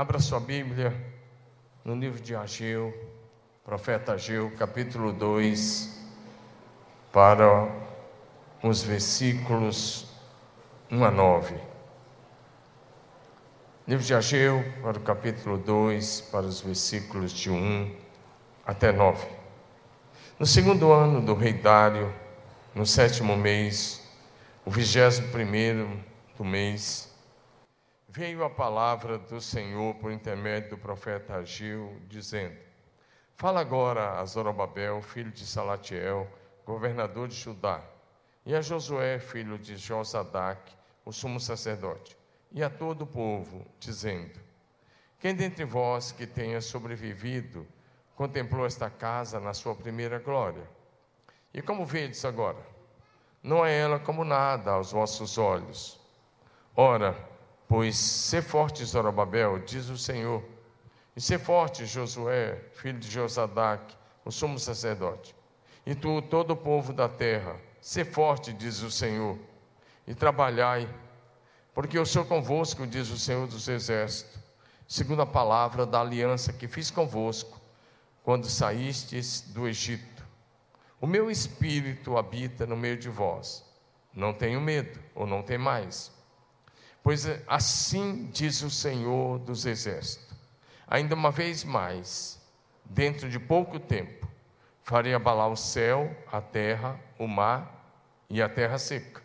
Abra sua Bíblia no livro de Ageu, profeta Ageu, capítulo 2, para os versículos 1 a 9. Livro de Ageu, para o capítulo 2, para os versículos de 1 até 9. No segundo ano do rei Dário, no sétimo mês, o vigésimo primeiro do mês, veio a palavra do Senhor por intermédio do profeta Agil, dizendo: Fala agora a Zorobabel, filho de Salatiel, governador de Judá, e a Josué, filho de Josadac, o sumo sacerdote, e a todo o povo, dizendo: Quem dentre vós que tenha sobrevivido contemplou esta casa na sua primeira glória? E como vedes agora? Não é ela como nada aos vossos olhos. Ora, Pois ser forte, Zorobabel, diz o Senhor, e ser forte, Josué, filho de Josadac, o sumo sacerdote, e tu, todo o povo da terra, ser forte, diz o Senhor, e trabalhai, porque eu sou convosco, diz o Senhor dos Exércitos, segundo a palavra da aliança que fiz convosco, quando saístes do Egito. O meu espírito habita no meio de vós. Não tenho medo, ou não tem mais. Pois assim diz o Senhor dos Exércitos: ainda uma vez mais, dentro de pouco tempo, farei abalar o céu, a terra, o mar e a terra seca.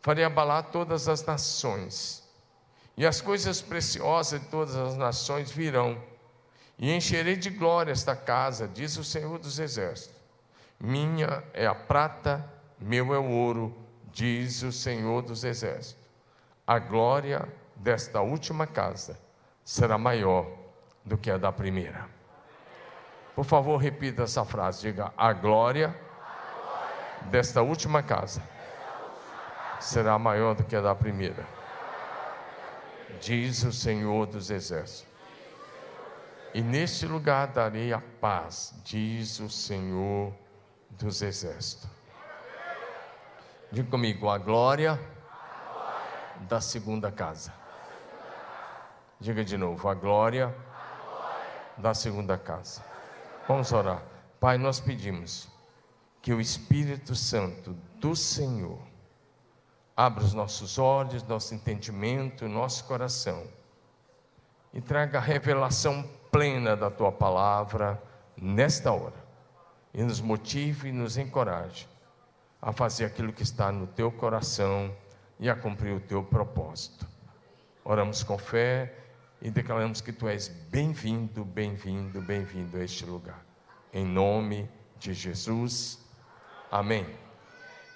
Farei abalar todas as nações, e as coisas preciosas de todas as nações virão, e encherei de glória esta casa, diz o Senhor dos Exércitos. Minha é a prata, meu é o ouro, diz o Senhor dos Exércitos a glória desta última casa será maior do que a da primeira. Por favor, repita essa frase. Diga: A glória desta última casa será maior do que a da primeira. Diz o Senhor dos Exércitos. E neste lugar darei a paz, diz o Senhor dos Exércitos. Diga comigo: a glória da segunda casa. Diga de novo, a glória da segunda casa. Vamos orar. Pai, nós pedimos que o Espírito Santo do Senhor abra os nossos olhos, nosso entendimento, nosso coração e traga a revelação plena da tua palavra nesta hora. E nos motive e nos encoraje a fazer aquilo que está no teu coração e a cumprir o teu propósito. Oramos com fé e declaramos que tu és bem-vindo, bem-vindo, bem-vindo a este lugar. Em nome de Jesus. Amém.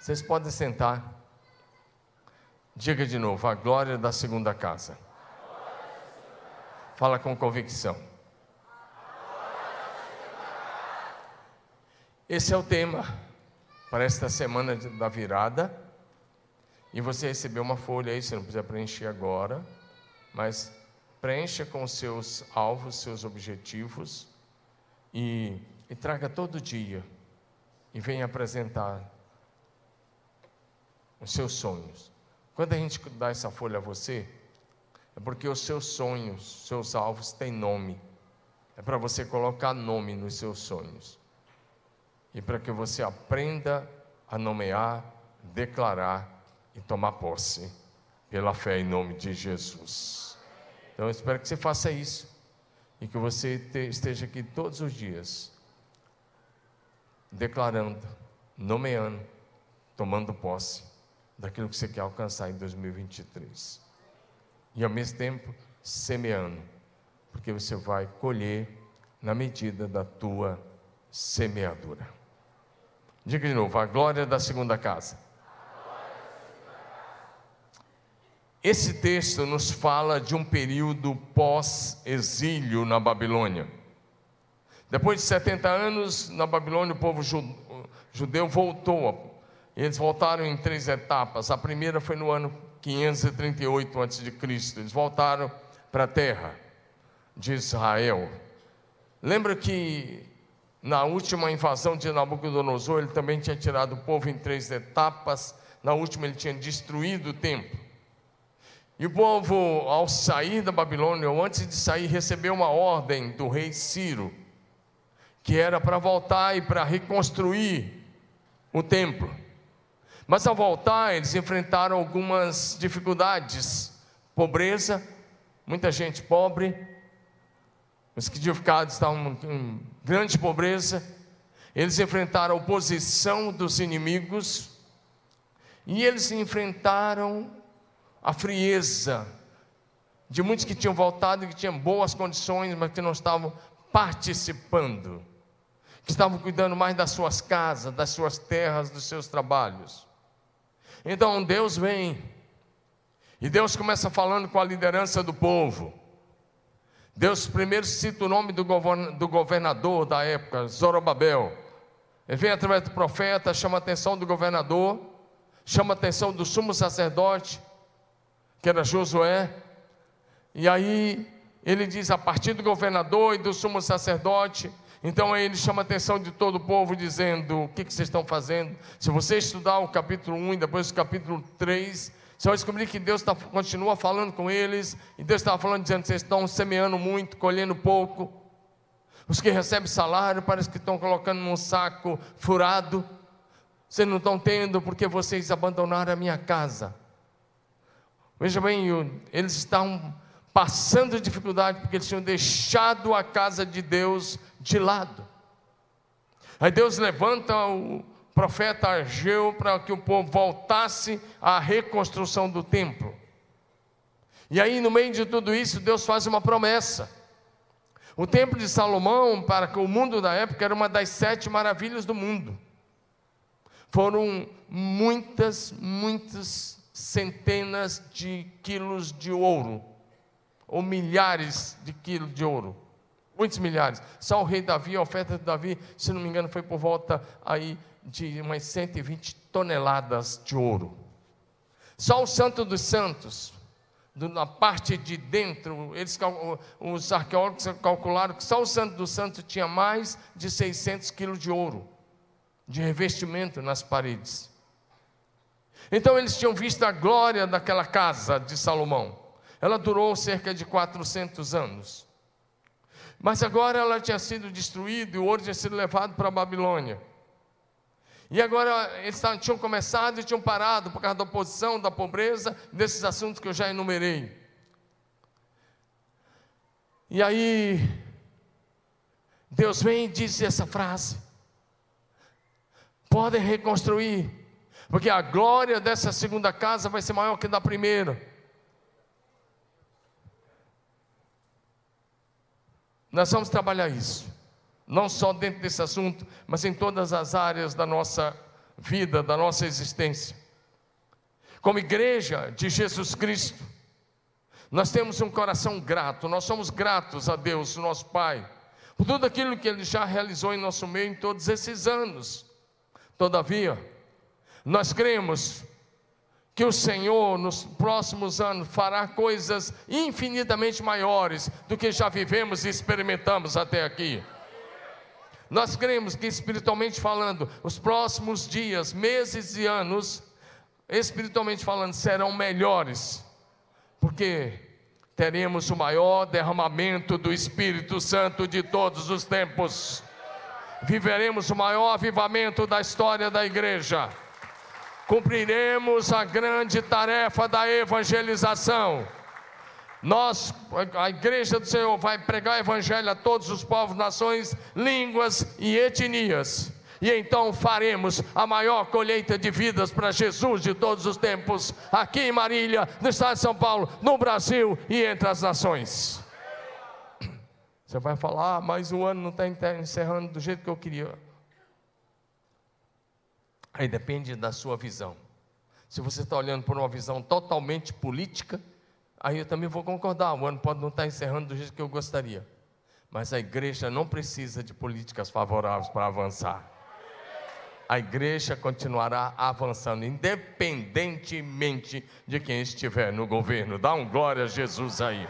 Vocês podem sentar. Diga de novo, a glória da segunda casa. Fala com convicção. Esse é o tema para esta semana da virada. E você recebeu uma folha aí, você não precisa preencher agora, mas preencha com seus alvos, seus objetivos e, e traga todo dia e venha apresentar os seus sonhos. Quando a gente dá essa folha a você, é porque os seus sonhos, seus alvos têm nome. É para você colocar nome nos seus sonhos. E para que você aprenda a nomear, declarar e tomar posse pela fé em nome de Jesus. Então eu espero que você faça isso e que você esteja aqui todos os dias declarando, nomeando, tomando posse daquilo que você quer alcançar em 2023. E ao mesmo tempo semeando, porque você vai colher na medida da tua semeadura. Diga de novo, a glória da segunda casa. Esse texto nos fala de um período pós-exílio na Babilônia. Depois de 70 anos na Babilônia, o povo judeu voltou. Eles voltaram em três etapas. A primeira foi no ano 538 a.C. Eles voltaram para a terra de Israel. Lembra que na última invasão de Nabucodonosor, ele também tinha tirado o povo em três etapas. Na última, ele tinha destruído o templo. E o povo, ao sair da Babilônia, ou antes de sair, recebeu uma ordem do rei Ciro, que era para voltar e para reconstruir o templo. Mas ao voltar, eles enfrentaram algumas dificuldades: pobreza, muita gente pobre, os ficado estavam em grande pobreza, eles enfrentaram a oposição dos inimigos, e eles enfrentaram a frieza de muitos que tinham voltado e que tinham boas condições, mas que não estavam participando, que estavam cuidando mais das suas casas, das suas terras, dos seus trabalhos. Então Deus vem, e Deus começa falando com a liderança do povo. Deus primeiro cita o nome do governador da época, Zorobabel. Ele vem através do profeta, chama a atenção do governador, chama a atenção do sumo sacerdote, que era Josué. E aí ele diz a partir do governador e do sumo sacerdote. Então aí ele chama a atenção de todo o povo, dizendo: O que, que vocês estão fazendo? Se você estudar o capítulo 1 e depois o capítulo 3, você vai descobrir que Deus tá, continua falando com eles. E Deus estava falando, dizendo: Vocês estão semeando muito, colhendo pouco. Os que recebem salário parece que estão colocando num saco furado. Vocês não estão tendo porque vocês abandonaram a minha casa. Veja bem, eles estavam passando dificuldade porque eles tinham deixado a casa de Deus de lado. Aí Deus levanta o profeta Argeu para que o povo voltasse à reconstrução do templo. E aí, no meio de tudo isso, Deus faz uma promessa. O templo de Salomão, para o mundo da época, era uma das sete maravilhas do mundo. Foram muitas, muitas centenas de quilos de ouro, ou milhares de quilos de ouro, muitos milhares. Só o rei Davi, a oferta de Davi, se não me engano, foi por volta aí de umas 120 toneladas de ouro. Só o Santo dos Santos, na parte de dentro, eles, os arqueólogos calcularam que só o Santo dos Santos tinha mais de 600 quilos de ouro, de revestimento nas paredes. Então eles tinham visto a glória daquela casa de Salomão. Ela durou cerca de 400 anos. Mas agora ela tinha sido destruída e o ouro tinha sido levado para a Babilônia. E agora eles tinham começado e tinham parado por causa da oposição, da pobreza, desses assuntos que eu já enumerei. E aí, Deus vem e diz essa frase: podem reconstruir, porque a glória dessa segunda casa vai ser maior que da primeira. Nós vamos trabalhar isso, não só dentro desse assunto, mas em todas as áreas da nossa vida, da nossa existência. Como igreja de Jesus Cristo, nós temos um coração grato, nós somos gratos a Deus, nosso Pai, por tudo aquilo que Ele já realizou em nosso meio em todos esses anos. Todavia, nós cremos que o Senhor, nos próximos anos, fará coisas infinitamente maiores do que já vivemos e experimentamos até aqui. Nós cremos que, espiritualmente falando, os próximos dias, meses e anos, espiritualmente falando, serão melhores, porque teremos o maior derramamento do Espírito Santo de todos os tempos. Viveremos o maior avivamento da história da igreja cumpriremos a grande tarefa da evangelização. Nós, a igreja do Senhor, vai pregar o evangelho a todos os povos, nações, línguas e etnias. E então faremos a maior colheita de vidas para Jesus de todos os tempos, aqui em Marília, no estado de São Paulo, no Brasil e entre as nações. Você vai falar, ah, mas o ano não está encerrando do jeito que eu queria. Aí depende da sua visão. Se você está olhando por uma visão totalmente política, aí eu também vou concordar. O ano pode não estar encerrando do jeito que eu gostaria. Mas a igreja não precisa de políticas favoráveis para avançar. A igreja continuará avançando, independentemente de quem estiver no governo. Dá um glória a Jesus aí.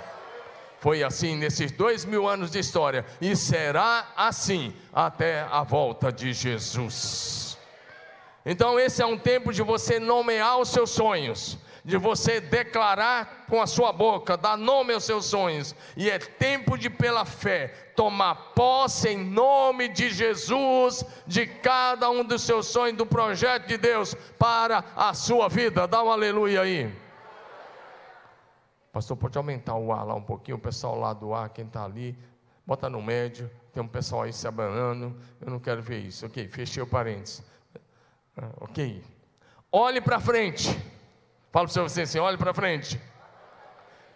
Foi assim nesses dois mil anos de história, e será assim até a volta de Jesus. Então, esse é um tempo de você nomear os seus sonhos, de você declarar com a sua boca, dar nome aos seus sonhos, e é tempo de, pela fé, tomar posse em nome de Jesus de cada um dos seus sonhos, do projeto de Deus para a sua vida. Dá um aleluia aí. Pastor, pode aumentar o ar lá um pouquinho, o pessoal lá do ar, quem está ali, bota no médio, tem um pessoal aí se abanando, eu não quero ver isso. Ok, fechei o parênteses. Ah, ok. Olhe para frente. Fala para você assim: olhe para frente.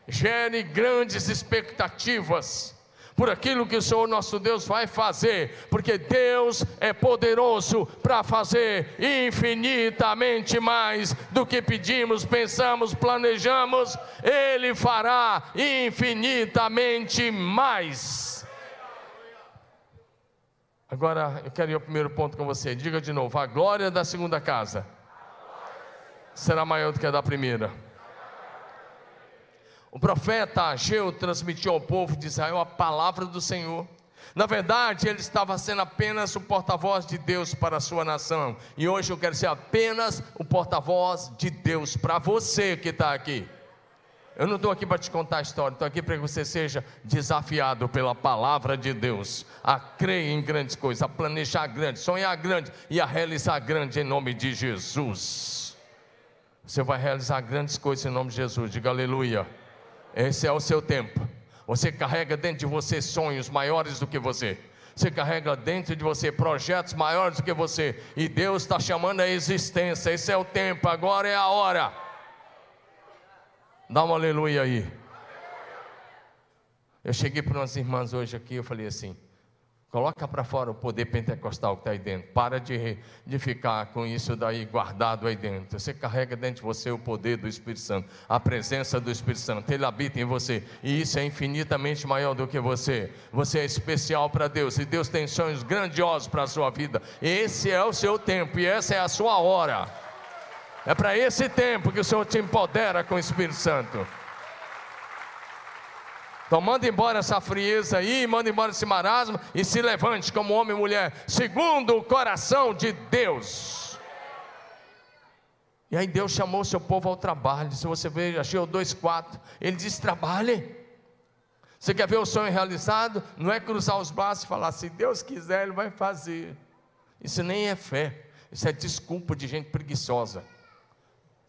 Gere grandes expectativas por aquilo que o Senhor nosso Deus vai fazer, porque Deus é poderoso para fazer infinitamente mais do que pedimos, pensamos, planejamos, Ele fará infinitamente mais. Agora eu quero ir ao primeiro ponto com você. Diga de novo: a glória da segunda casa será maior do que a da primeira. O profeta Ageu transmitiu ao povo de Israel a palavra do Senhor. Na verdade, ele estava sendo apenas o porta-voz de Deus para a sua nação. E hoje eu quero ser apenas o porta-voz de Deus para você que está aqui. Eu não estou aqui para te contar a história, estou aqui para que você seja desafiado pela palavra de Deus a crer em grandes coisas, a planejar grande, sonhar grande e a realizar grande em nome de Jesus. Você vai realizar grandes coisas em nome de Jesus, diga aleluia. Esse é o seu tempo. Você carrega dentro de você sonhos maiores do que você. Você carrega dentro de você projetos maiores do que você. E Deus está chamando a existência. Esse é o tempo, agora é a hora. Dá um aleluia aí. Eu cheguei para umas irmãs hoje aqui, eu falei assim: coloca para fora o poder pentecostal que está aí dentro. Para de, de ficar com isso daí guardado aí dentro. Você carrega dentro de você o poder do Espírito Santo, a presença do Espírito Santo. Ele habita em você. E isso é infinitamente maior do que você. Você é especial para Deus. E Deus tem sonhos grandiosos para a sua vida. Esse é o seu tempo e essa é a sua hora. É para esse tempo que o Senhor te empodera com o Espírito Santo. Então manda embora essa frieza aí, manda embora esse marasmo e se levante como homem e mulher, segundo o coração de Deus. E aí Deus chamou seu povo ao trabalho. Se você vê, achei o 2,4, ele diz: trabalhe. Você quer ver o sonho realizado? Não é cruzar os braços e falar, se Deus quiser, Ele vai fazer. Isso nem é fé, isso é desculpa de gente preguiçosa.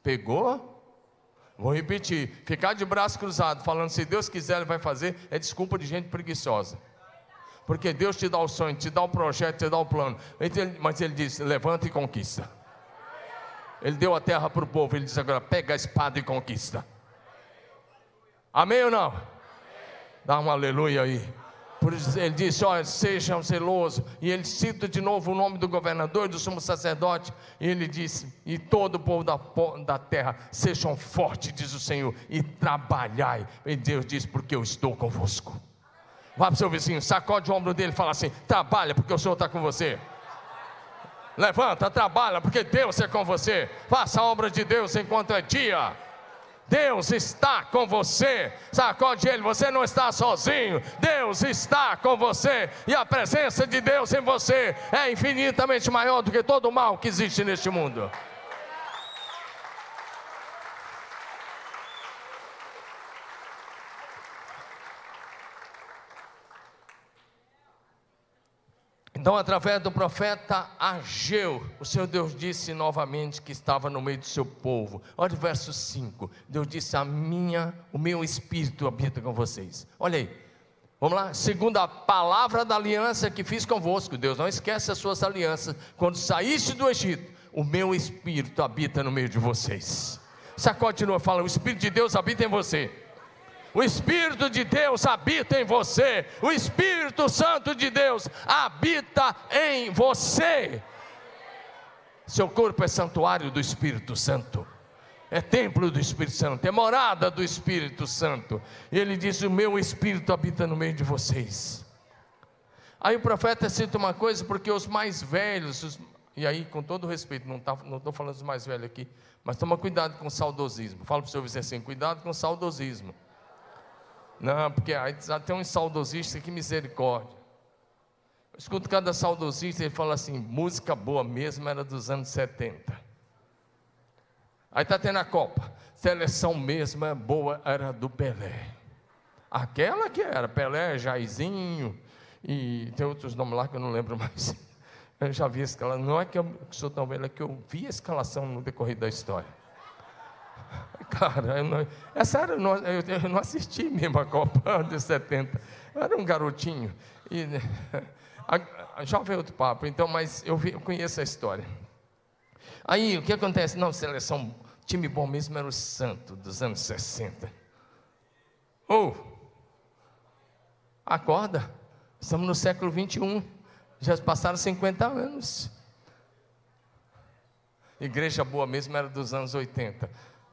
Pegou? Vou repetir: ficar de braço cruzado, falando se Deus quiser, Ele vai fazer, é desculpa de gente preguiçosa. Porque Deus te dá o sonho, te dá o projeto, te dá o plano. Mas Ele diz: levanta e conquista. Ele deu a terra para o povo, Ele diz agora: pega a espada e conquista. Amém ou não? Dá um aleluia aí. Por isso ele disse: Olha, sejam zelosos. E ele cita de novo o nome do governador e do sumo sacerdote. E ele disse: E todo o povo da, da terra, sejam fortes, diz o Senhor, e trabalhai. E Deus diz: Porque eu estou convosco. Vá para o seu vizinho, sacode o ombro dele e fala assim: Trabalha, porque o Senhor está com você. Levanta, trabalha, porque Deus é com você. Faça a obra de Deus enquanto é dia. Deus está com você. Sacode ele, você não está sozinho. Deus está com você. E a presença de Deus em você é infinitamente maior do que todo o mal que existe neste mundo. Então, através do profeta Ageu, o Senhor Deus disse novamente que estava no meio do seu povo. Olha o verso 5. Deus disse: A minha, o meu espírito habita com vocês. Olha aí. Vamos lá, segundo a palavra da aliança que fiz convosco, Deus não esquece as suas alianças. Quando saíste do Egito, o meu espírito habita no meio de vocês. Sacode de novo, fala: O espírito de Deus habita em você. O Espírito de Deus habita em você. O Espírito Santo de Deus habita em você. Seu corpo é santuário do Espírito Santo. É templo do Espírito Santo, é morada do Espírito Santo. E ele diz: O meu Espírito habita no meio de vocês. Aí o profeta cita uma coisa, porque os mais velhos, os, e aí com todo respeito, não estou tá, falando dos mais velhos aqui, mas toma cuidado com o saudosismo. Fala para o seu vizinho assim: cuidado com o saudosismo. Não, porque aí tem um saudosista que misericórdia. Eu escuto cada saudosista, ele fala assim: música boa mesmo era dos anos 70. Aí está tendo a Copa. seleção mesmo é boa era do Pelé. Aquela que era, Pelé, Jairzinho, e tem outros nomes lá que eu não lembro mais. Eu já vi a escalação, não é que eu sou tão velho, é que eu vi a escalação no decorrer da história. Cara, eu não, é sério, eu não, eu, eu não assisti mesmo a Copa de 70. Eu era um garotinho. E, a, já veio outro papo, então, mas eu, vi, eu conheço a história. Aí, o que acontece? Não, seleção, time bom mesmo era o Santo, dos anos 60. Ou, oh, acorda, estamos no século 21, já passaram 50 anos. Igreja boa mesmo era dos anos 80.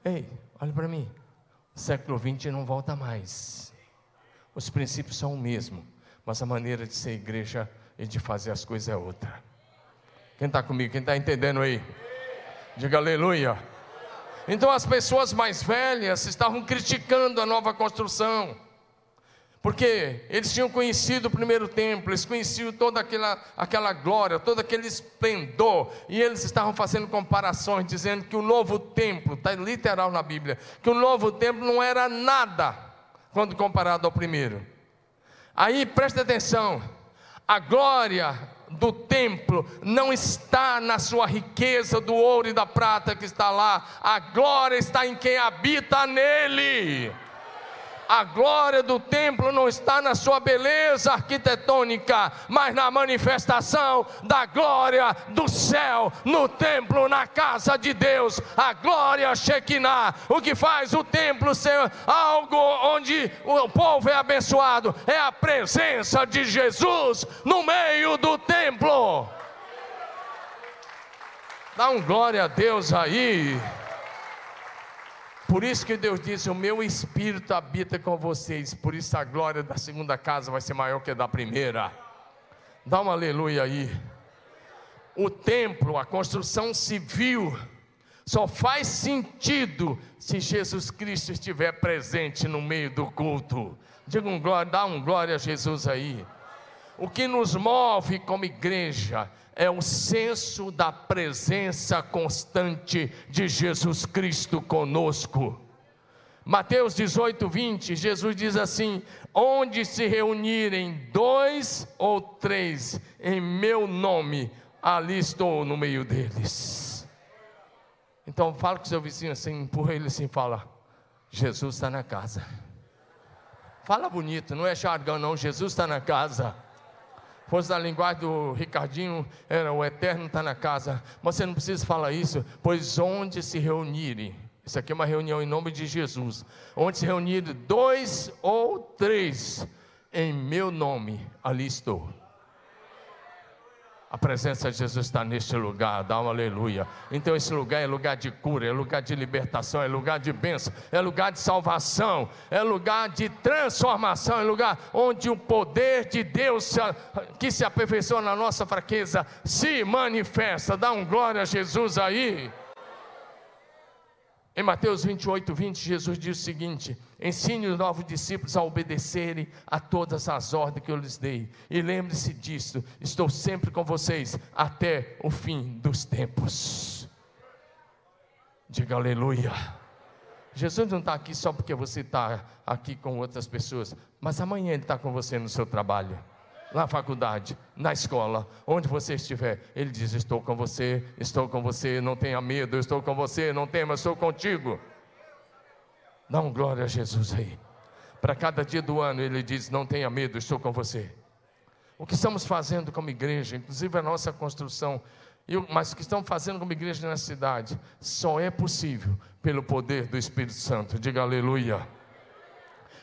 Ei, olha para mim, o século 20 não volta mais. Os princípios são o mesmo, mas a maneira de ser igreja e de fazer as coisas é outra. Quem está comigo? Quem está entendendo aí? Diga aleluia. Então as pessoas mais velhas estavam criticando a nova construção. Porque eles tinham conhecido o primeiro templo, eles conheciam toda aquela, aquela glória, todo aquele esplendor, e eles estavam fazendo comparações, dizendo que o novo templo, está literal na Bíblia, que o novo templo não era nada quando comparado ao primeiro. Aí preste atenção, a glória do templo não está na sua riqueza do ouro e da prata que está lá, a glória está em quem habita nele. A glória do templo não está na sua beleza arquitetônica, mas na manifestação da glória do céu no templo, na casa de Deus. A glória Shekinah, o que faz o templo ser algo onde o povo é abençoado, é a presença de Jesus no meio do templo. Dá um glória a Deus aí. Por isso que Deus disse: O meu espírito habita com vocês. Por isso a glória da segunda casa vai ser maior que a da primeira. Dá uma aleluia aí. O templo, a construção civil, só faz sentido se Jesus Cristo estiver presente no meio do culto. Diga um glória, dá um glória a Jesus aí. O que nos move como igreja é o senso da presença constante de Jesus Cristo conosco. Mateus 18, 20, Jesus diz assim: Onde se reunirem dois ou três em meu nome, ali estou no meio deles. Então fala com seu vizinho assim, empurra ele assim, fala: Jesus está na casa. Fala bonito, não é jargão, não. Jesus está na casa fosse da linguagem do Ricardinho, era o eterno está na casa. Mas você não precisa falar isso, pois onde se reunirem, isso aqui é uma reunião em nome de Jesus, onde se reunirem dois ou três, em meu nome, ali estou. A presença de Jesus está neste lugar, dá uma aleluia. Então, esse lugar é lugar de cura, é lugar de libertação, é lugar de bênção, é lugar de salvação, é lugar de transformação, é lugar onde o poder de Deus que se aperfeiçoa na nossa fraqueza se manifesta. Dá um glória a Jesus aí. Em Mateus 28, 20, Jesus diz o seguinte: Ensine os novos discípulos a obedecerem a todas as ordens que eu lhes dei. E lembre-se disso: estou sempre com vocês até o fim dos tempos. Diga aleluia. Jesus não está aqui só porque você está aqui com outras pessoas, mas amanhã Ele está com você no seu trabalho na faculdade, na escola, onde você estiver, Ele diz: Estou com você, estou com você, não tenha medo, estou com você, não tema, estou contigo. Dá um glória a Jesus aí. Para cada dia do ano, Ele diz: Não tenha medo, estou com você. O que estamos fazendo como igreja, inclusive a nossa construção, mas o que estamos fazendo como igreja na cidade, só é possível pelo poder do Espírito Santo. Diga aleluia.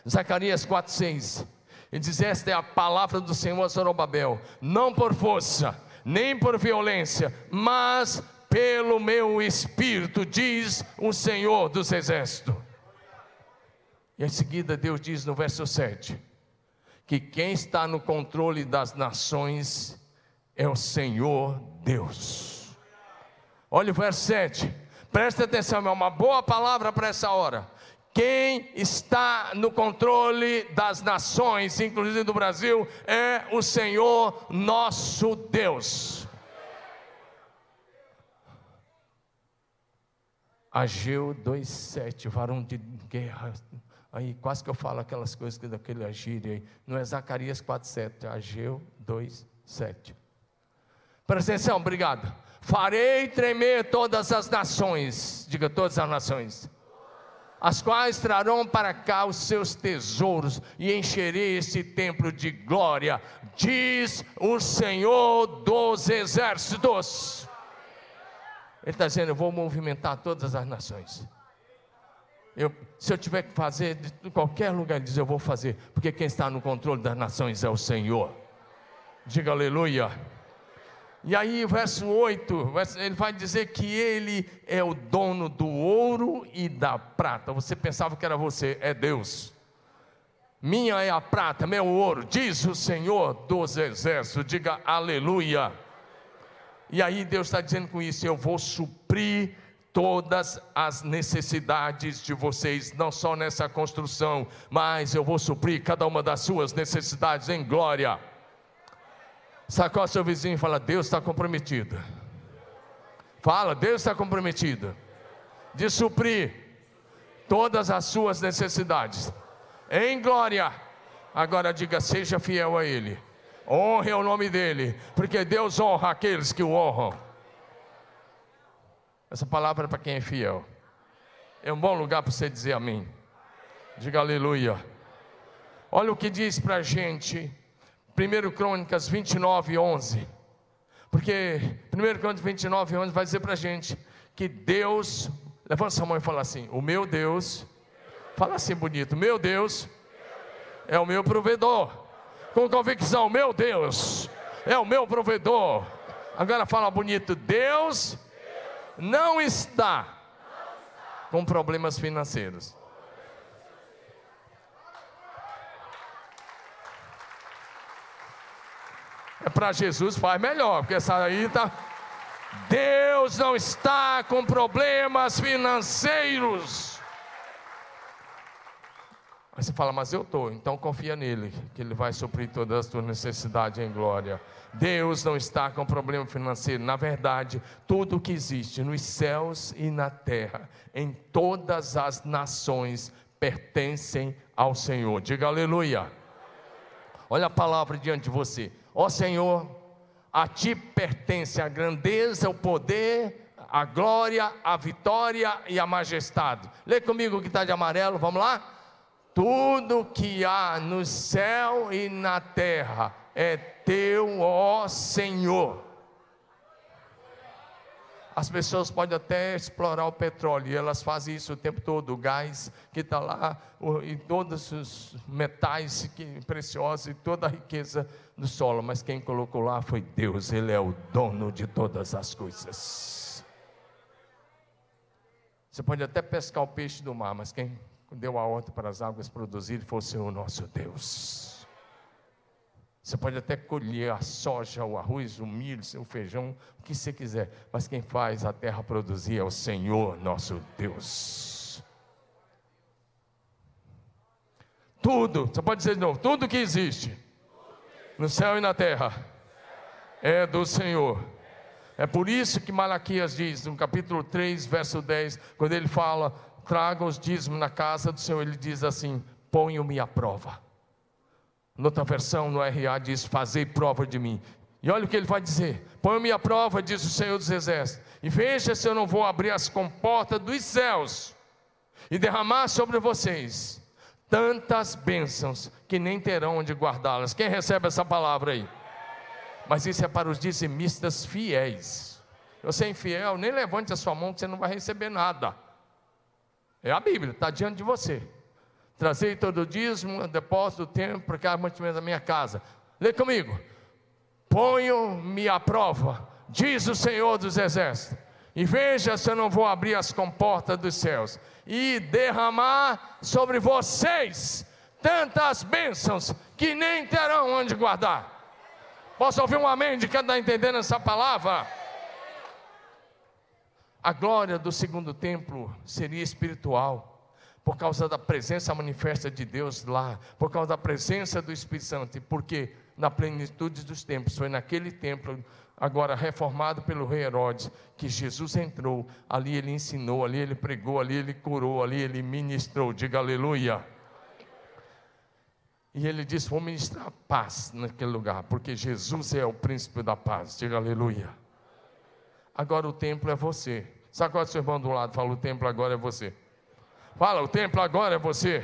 Zacarias 4,6 e diz: Esta é a palavra do Senhor a Zorobabel, não por força, nem por violência, mas pelo meu espírito, diz o Senhor dos Exércitos. E em seguida, Deus diz no verso 7: que quem está no controle das nações é o Senhor Deus. Olha o verso 7, presta atenção, é uma boa palavra para essa hora. Quem está no controle das nações, inclusive do Brasil, é o Senhor nosso Deus. Ageu 2,7, varão de guerra. Aí quase que eu falo aquelas coisas que daquele agir aí. Não é Zacarias 4,7, é Ageu 2,7. Presta atenção, obrigado. Farei tremer todas as nações, diga todas as nações, as quais trarão para cá os seus tesouros e encherei esse templo de glória, diz o Senhor dos exércitos. Ele está dizendo: Eu vou movimentar todas as nações. Eu, se eu tiver que fazer de qualquer lugar, ele diz: Eu vou fazer, porque quem está no controle das nações é o Senhor. Diga aleluia. E aí, verso 8, ele vai dizer que ele é o dono do ouro e da prata. Você pensava que era você, é Deus. Minha é a prata, meu ouro, diz o Senhor dos exércitos. Diga aleluia. E aí Deus está dizendo com isso: eu vou suprir todas as necessidades de vocês, não só nessa construção, mas eu vou suprir cada uma das suas necessidades em glória. Sacou seu vizinho e fala: Deus está comprometido. Fala, Deus está comprometido de suprir todas as suas necessidades em glória. Agora diga: seja fiel a Ele. Honre o nome dele, porque Deus honra aqueles que o honram. Essa palavra é para quem é fiel. É um bom lugar para você dizer amém. Diga aleluia. Olha o que diz para a gente, 1 Crônicas 29, 11. Porque 1 Crônicas 29, 11 vai dizer para a gente que Deus, levanta sua mão e fala assim: O meu Deus, fala assim bonito: Meu Deus é o meu provedor com convicção: meu Deus é o meu provedor. Agora fala bonito: Deus não está com problemas financeiros. Para Jesus faz melhor, porque essa aí está. Deus não está com problemas financeiros. Aí você fala, mas eu estou, então confia nele, que ele vai suprir todas as tuas necessidades em glória. Deus não está com problema financeiro. Na verdade, tudo que existe nos céus e na terra, em todas as nações, pertencem ao Senhor. Diga aleluia. Olha a palavra diante de você. Ó Senhor, a ti pertence a grandeza, o poder, a glória, a vitória e a majestade. Lê comigo que está de amarelo, vamos lá? Tudo que há no céu e na terra é teu, ó Senhor. As pessoas podem até explorar o petróleo, e elas fazem isso o tempo todo, o gás que está lá, e todos os metais preciosos e toda a riqueza do solo, mas quem colocou lá foi Deus, Ele é o dono de todas as coisas. Você pode até pescar o peixe do mar, mas quem deu a ordem para as águas produzirem foi o nosso Deus. Você pode até colher a soja, o arroz, o milho, o feijão, o que você quiser, mas quem faz a terra produzir é o Senhor nosso Deus. Tudo, você pode dizer de novo, tudo que existe no céu e na terra é do Senhor. É por isso que Malaquias diz, no capítulo 3, verso 10, quando ele fala traga os dízimos na casa do Senhor, ele diz assim: ponho-me à prova. Noutra versão, no RA, diz: fazei prova de mim. E olha o que ele vai dizer: ponho-me à prova, diz o Senhor dos Exércitos, e veja se eu não vou abrir as comportas dos céus e derramar sobre vocês tantas bênçãos que nem terão onde guardá-las. Quem recebe essa palavra aí? Mas isso é para os dizimistas fiéis. Você é infiel, nem levante a sua mão que você não vai receber nada. É a Bíblia, está diante de você. Trazei todo o dízimo, depósito do tempo para que a mantimento da minha casa. Lê comigo. Ponho-me à prova, diz o Senhor dos Exércitos, e veja se eu não vou abrir as comportas dos céus e derramar sobre vocês tantas bênçãos que nem terão onde guardar. Posso ouvir um amém de quem está entendendo essa palavra? A glória do segundo templo seria espiritual, por causa da presença manifesta de Deus lá, por causa da presença do Espírito Santo, porque na plenitude dos tempos, foi naquele templo agora reformado pelo rei Herodes, que Jesus entrou, ali ele ensinou, ali ele pregou, ali ele curou, ali ele ministrou, diga aleluia. E ele disse: Vou ministrar paz naquele lugar, porque Jesus é o príncipe da paz, diga aleluia. Agora o templo é você. Sacode seu irmão do lado, fala: O templo agora é você. Fala: O templo agora é você.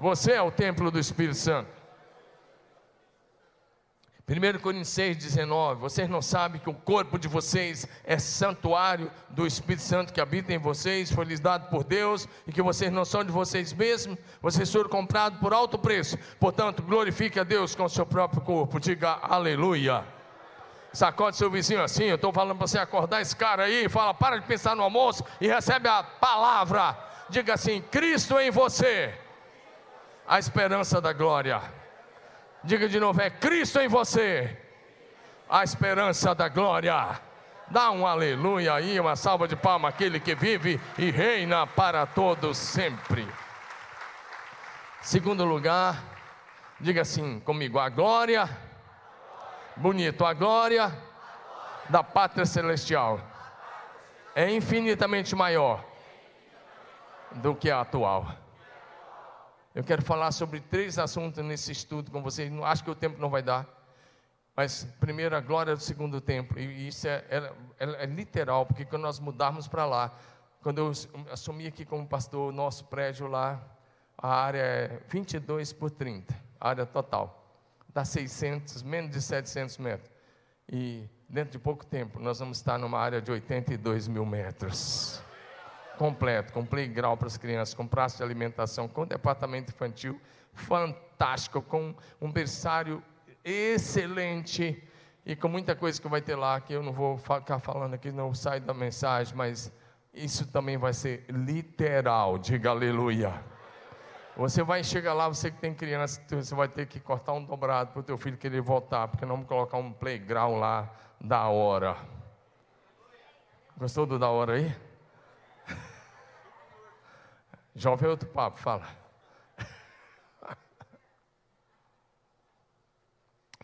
Você é o templo do Espírito Santo. 1 Coríntios 6, 19. Vocês não sabem que o corpo de vocês é santuário do Espírito Santo que habita em vocês, foi lhes dado por Deus, e que vocês não são de vocês mesmos, vocês foram comprados por alto preço. Portanto, glorifique a Deus com o seu próprio corpo. Diga aleluia. Sacode seu vizinho assim. Eu estou falando para você acordar esse cara aí. Fala, para de pensar no almoço e recebe a palavra. Diga assim: Cristo em você, a esperança da glória. Diga de novo: é Cristo em você, a esperança da glória. Dá um aleluia aí, uma salva de palmas aquele que vive e reina para todos sempre. Segundo lugar, diga assim comigo: a glória, bonito, a glória da pátria celestial é infinitamente maior do que a atual. Eu quero falar sobre três assuntos nesse estudo com vocês. Acho que o tempo não vai dar. Mas primeiro a glória do segundo templo. E isso é, é, é, é literal, porque quando nós mudarmos para lá, quando eu assumi aqui como pastor, nosso prédio lá, a área é 22 por 30, a área total. Dá 600, menos de 700 metros. E dentro de pouco tempo, nós vamos estar numa área de 82 mil metros completo, com playground para as crianças, com praça de alimentação, com departamento infantil fantástico, com um berçário excelente e com muita coisa que vai ter lá, que eu não vou ficar falando aqui, não sai da mensagem, mas isso também vai ser literal, diga aleluia. Você vai chegar lá, você que tem criança, você vai ter que cortar um dobrado para o teu filho querer voltar, porque não vamos colocar um playground lá da hora. Gostou do da hora aí? Jovem outro papo, fala.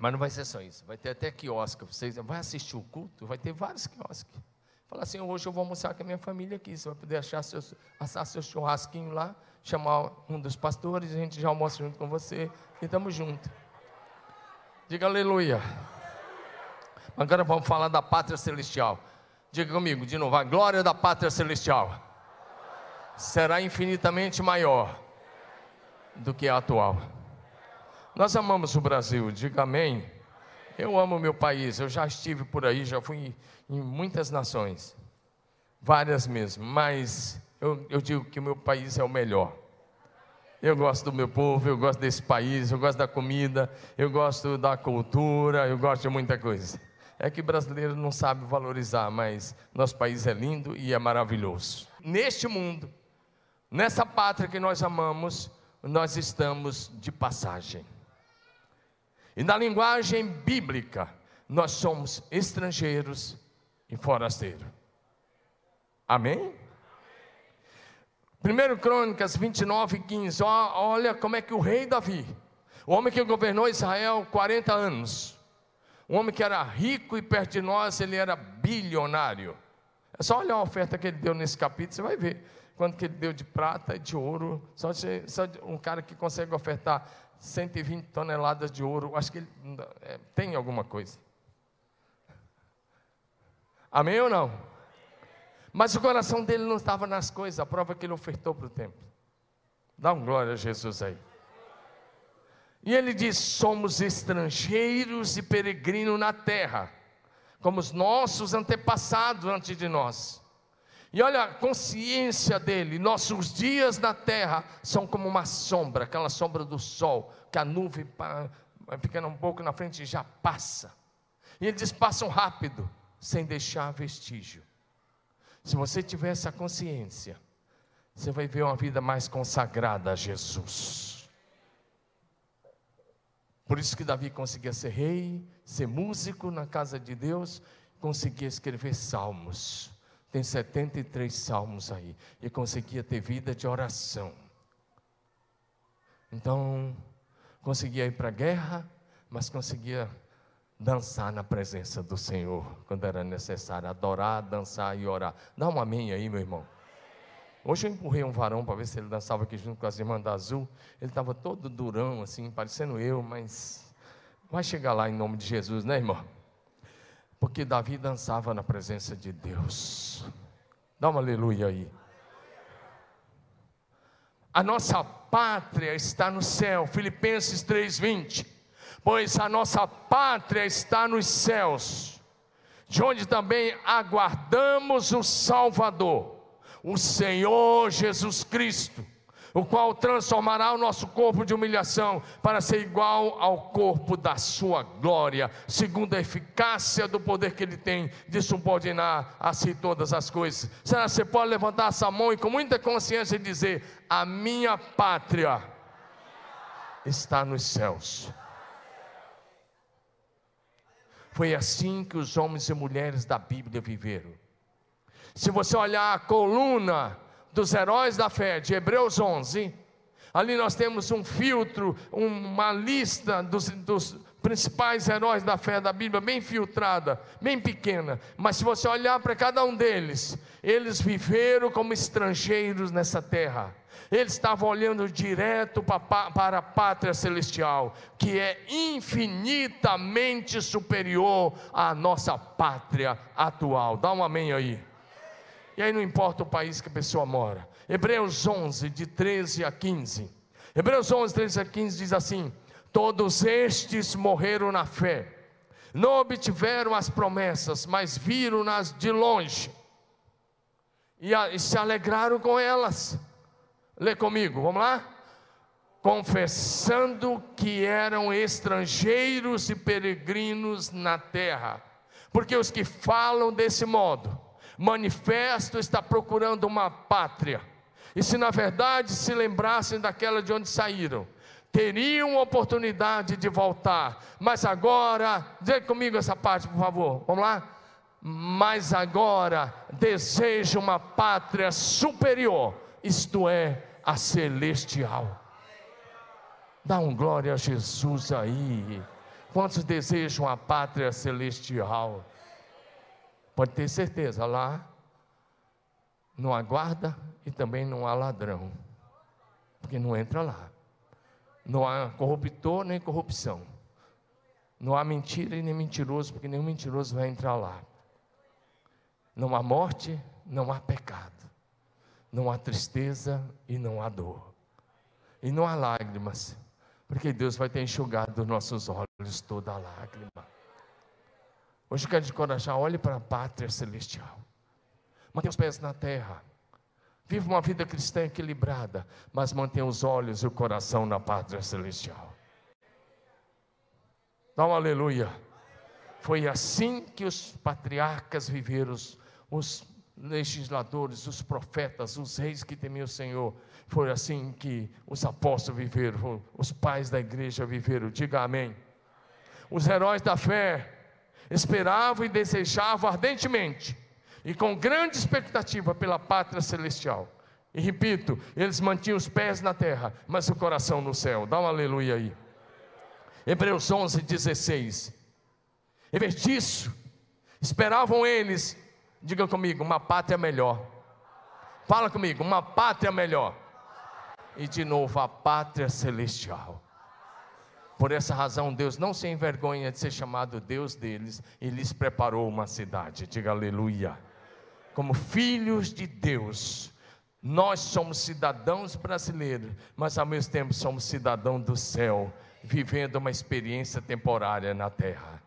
Mas não vai ser só isso, vai ter até quiosque. Vocês vai assistir o culto, vai ter vários quiosques. Fala assim, hoje eu vou almoçar com a minha família aqui. Você vai poder achar seu, assar seu churrasquinho lá, chamar um dos pastores, a gente já almoça junto com você e estamos juntos. Diga aleluia. Agora vamos falar da pátria celestial. Diga comigo de novo, a glória da pátria celestial será infinitamente maior do que a atual. Nós amamos o Brasil, diga amém. Eu amo meu país, eu já estive por aí, já fui em muitas nações, várias mesmo, mas eu, eu digo que o meu país é o melhor. Eu gosto do meu povo, eu gosto desse país, eu gosto da comida, eu gosto da cultura, eu gosto de muita coisa. É que brasileiro não sabe valorizar, mas nosso país é lindo e é maravilhoso. Neste mundo, Nessa pátria que nós amamos, nós estamos de passagem. E na linguagem bíblica, nós somos estrangeiros e forasteiros. Amém? 1 Crônicas 29, 15. Olha como é que o rei Davi, o homem que governou Israel 40 anos, um homem que era rico e perto de nós, ele era bilionário. É só olhar a oferta que ele deu nesse capítulo, você vai ver quanto que ele deu de prata de ouro. Só, de, só de um cara que consegue ofertar 120 toneladas de ouro, acho que ele é, tem alguma coisa. Amém ou não? Mas o coração dele não estava nas coisas, a prova que ele ofertou para o templo. Dá um glória a Jesus aí. E ele diz: somos estrangeiros e peregrinos na terra, como os nossos antepassados antes de nós. E olha a consciência dele: nossos dias na terra são como uma sombra, aquela sombra do sol, que a nuvem fica um pouco na frente e já passa. E ele diz: passam rápido, sem deixar vestígio. Se você tiver essa consciência, você vai ver uma vida mais consagrada a Jesus. Por isso que Davi conseguia ser rei, ser músico na casa de Deus, conseguia escrever salmos. Tem 73 salmos aí. E conseguia ter vida de oração. Então, conseguia ir para a guerra, mas conseguia dançar na presença do Senhor, quando era necessário adorar, dançar e orar. Dá um amém aí, meu irmão. Hoje eu empurrei um varão para ver se ele dançava aqui junto com as irmãs da Azul. Ele estava todo durão, assim, parecendo eu, mas vai chegar lá em nome de Jesus, né, irmão? Porque Davi dançava na presença de Deus. Dá uma aleluia aí. A nossa pátria está no céu, Filipenses 3:20. Pois a nossa pátria está nos céus, de onde também aguardamos o Salvador o Senhor Jesus Cristo, o qual transformará o nosso corpo de humilhação para ser igual ao corpo da sua glória, segundo a eficácia do poder que ele tem de subordinar a si todas as coisas. Será que você pode levantar essa mão e com muita consciência dizer: A minha pátria está nos céus. Foi assim que os homens e mulheres da Bíblia viveram. Se você olhar a coluna dos heróis da fé de Hebreus 11, ali nós temos um filtro, uma lista dos, dos principais heróis da fé da Bíblia, bem filtrada, bem pequena, mas se você olhar para cada um deles, eles viveram como estrangeiros nessa terra. Eles estavam olhando direto para a pátria celestial, que é infinitamente superior à nossa pátria atual. Dá um amém aí. E aí não importa o país que a pessoa mora. Hebreus 11, de 13 a 15. Hebreus 11, 13 a 15 diz assim: Todos estes morreram na fé, não obtiveram as promessas, mas viram-nas de longe e, a, e se alegraram com elas. Lê comigo, vamos lá? Confessando que eram estrangeiros e peregrinos na terra, porque os que falam desse modo, manifesto está procurando uma pátria. E se na verdade se lembrassem daquela de onde saíram, teriam oportunidade de voltar. Mas agora, diga comigo essa parte, por favor. Vamos lá? Mas agora desejo uma pátria superior, isto é, a celestial. Dá um glória a Jesus aí. Quantos desejam a pátria celestial? Pode ter certeza, lá não há guarda e também não há ladrão, porque não entra lá. Não há corruptor nem corrupção. Não há mentira e nem mentiroso, porque nenhum mentiroso vai entrar lá. Não há morte, não há pecado. Não há tristeza e não há dor. E não há lágrimas, porque Deus vai ter enxugado dos nossos olhos toda lágrima. Hoje eu quero te encorajar, olhe para a pátria celestial. Mantenha os pés na terra. Viva uma vida cristã equilibrada, mas mantenha os olhos e o coração na pátria celestial. Dá um aleluia. Foi assim que os patriarcas viveram, os, os legisladores, os profetas, os reis que temiam o Senhor. Foi assim que os apóstolos viveram, os pais da igreja viveram. Diga amém. Os heróis da fé esperavam e desejavam ardentemente e com grande expectativa pela pátria celestial. E repito, eles mantinham os pés na terra, mas o coração no céu. Dá um aleluia aí. Hebreus 11, 16. Em vez disso, esperavam eles, diga comigo, uma pátria melhor. Fala comigo, uma pátria melhor. E de novo, a pátria celestial. Por essa razão, Deus não se envergonha de ser chamado Deus deles e lhes preparou uma cidade. Diga aleluia. Como filhos de Deus, nós somos cidadãos brasileiros, mas ao mesmo tempo somos cidadãos do céu, vivendo uma experiência temporária na terra.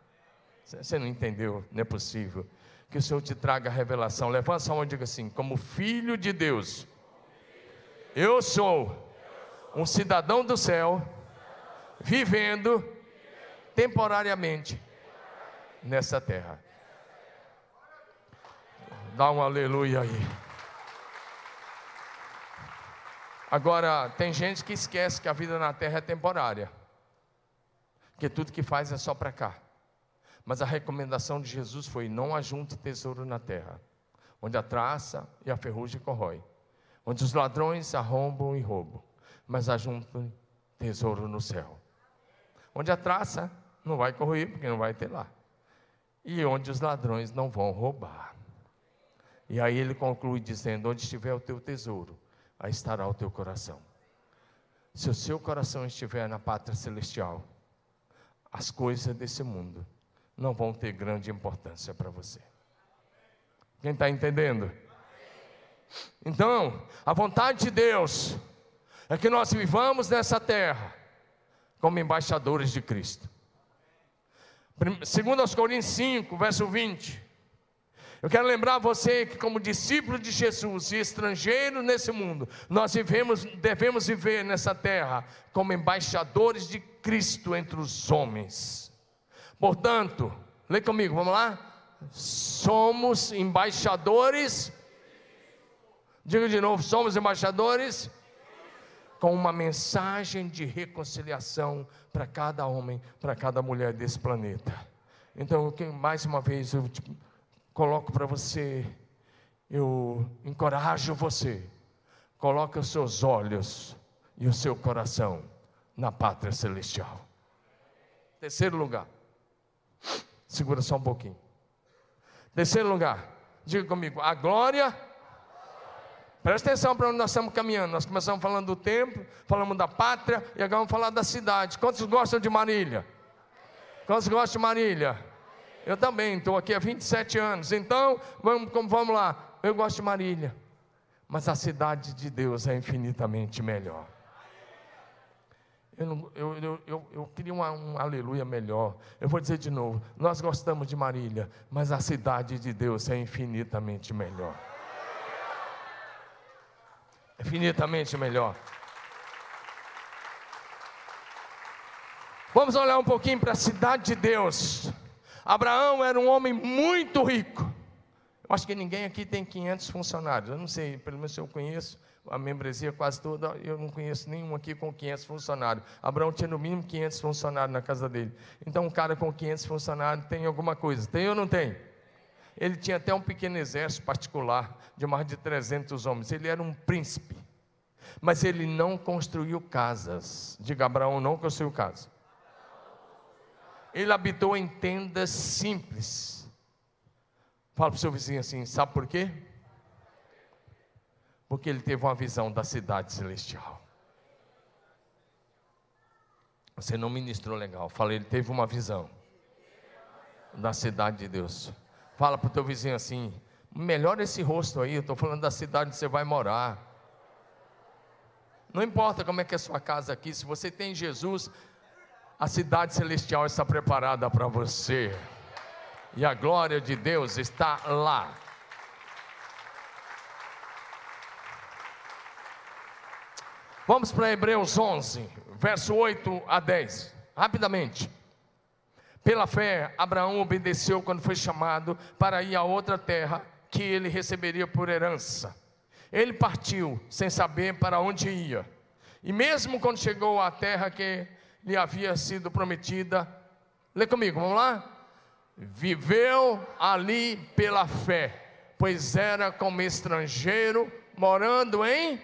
Você não entendeu? Não é possível. Que o Senhor te traga a revelação. Levanta a mão e diga assim: como filho de Deus, eu sou um cidadão do céu vivendo temporariamente nessa terra. Dá um aleluia aí. Agora, tem gente que esquece que a vida na terra é temporária, que tudo que faz é só para cá. Mas a recomendação de Jesus foi: não ajunte tesouro na terra, onde a traça e a ferrugem corrói, onde os ladrões arrombam e roubam, mas ajunte tesouro no céu onde a traça não vai corroer, porque não vai ter lá. E onde os ladrões não vão roubar. E aí ele conclui dizendo: Onde estiver o teu tesouro, aí estará o teu coração. Se o seu coração estiver na pátria celestial, as coisas desse mundo não vão ter grande importância para você. Quem está entendendo? Então, a vontade de Deus é que nós vivamos nessa terra como embaixadores de Cristo. Segundo aos Coríntios 5, verso 20. Eu quero lembrar você que, como discípulo de Jesus e estrangeiro nesse mundo, nós vivemos, devemos viver nessa terra como embaixadores de Cristo entre os homens. Portanto, lê comigo, vamos lá? Somos embaixadores. Diga de novo: somos embaixadores com uma mensagem de reconciliação para cada homem, para cada mulher desse planeta. Então, mais uma vez, eu coloco para você, eu encorajo você, coloque os seus olhos e o seu coração na pátria celestial. Terceiro lugar, segura só um pouquinho. Terceiro lugar, diga comigo, a glória. Presta atenção para onde nós estamos caminhando. Nós começamos falando do templo, falamos da pátria e agora vamos falar da cidade. Quantos gostam de Marília? Quantos gostam de Marília? Eu também, estou aqui há 27 anos. Então, vamos, vamos lá. Eu gosto de Marília. Mas a cidade de Deus é infinitamente melhor. Eu, não, eu, eu, eu, eu, queria uma, um aleluia melhor. Eu vou dizer de novo: nós gostamos de Marília, mas a cidade de Deus é infinitamente melhor. Infinitamente melhor. Vamos olhar um pouquinho para a cidade de Deus. Abraão era um homem muito rico. Eu acho que ninguém aqui tem 500 funcionários. Eu não sei, pelo menos eu conheço a membresia quase toda, eu não conheço nenhum aqui com 500 funcionários. Abraão tinha no mínimo 500 funcionários na casa dele. Então, um cara com 500 funcionários tem alguma coisa. Tem ou não tem? Ele tinha até um pequeno exército particular de mais de 300 homens. Ele era um príncipe. Mas ele não construiu casas. Diga, Abraão não construiu casa ele habitou em tendas simples. Fala para o seu vizinho assim: sabe por quê? Porque ele teve uma visão da cidade celestial. Você não ministrou legal. Falei, ele teve uma visão da cidade de Deus. Fala para o teu vizinho assim: melhora esse rosto aí. Eu estou falando da cidade onde você vai morar. Não importa como é que é a sua casa aqui, se você tem Jesus, a cidade celestial está preparada para você. E a glória de Deus está lá. Vamos para Hebreus 11, verso 8 a 10. Rapidamente. Pela fé, Abraão obedeceu quando foi chamado para ir a outra terra que ele receberia por herança. Ele partiu sem saber para onde ia. E mesmo quando chegou à terra que lhe havia sido prometida. Lê comigo, vamos lá? Viveu ali pela fé, pois era como estrangeiro, morando em.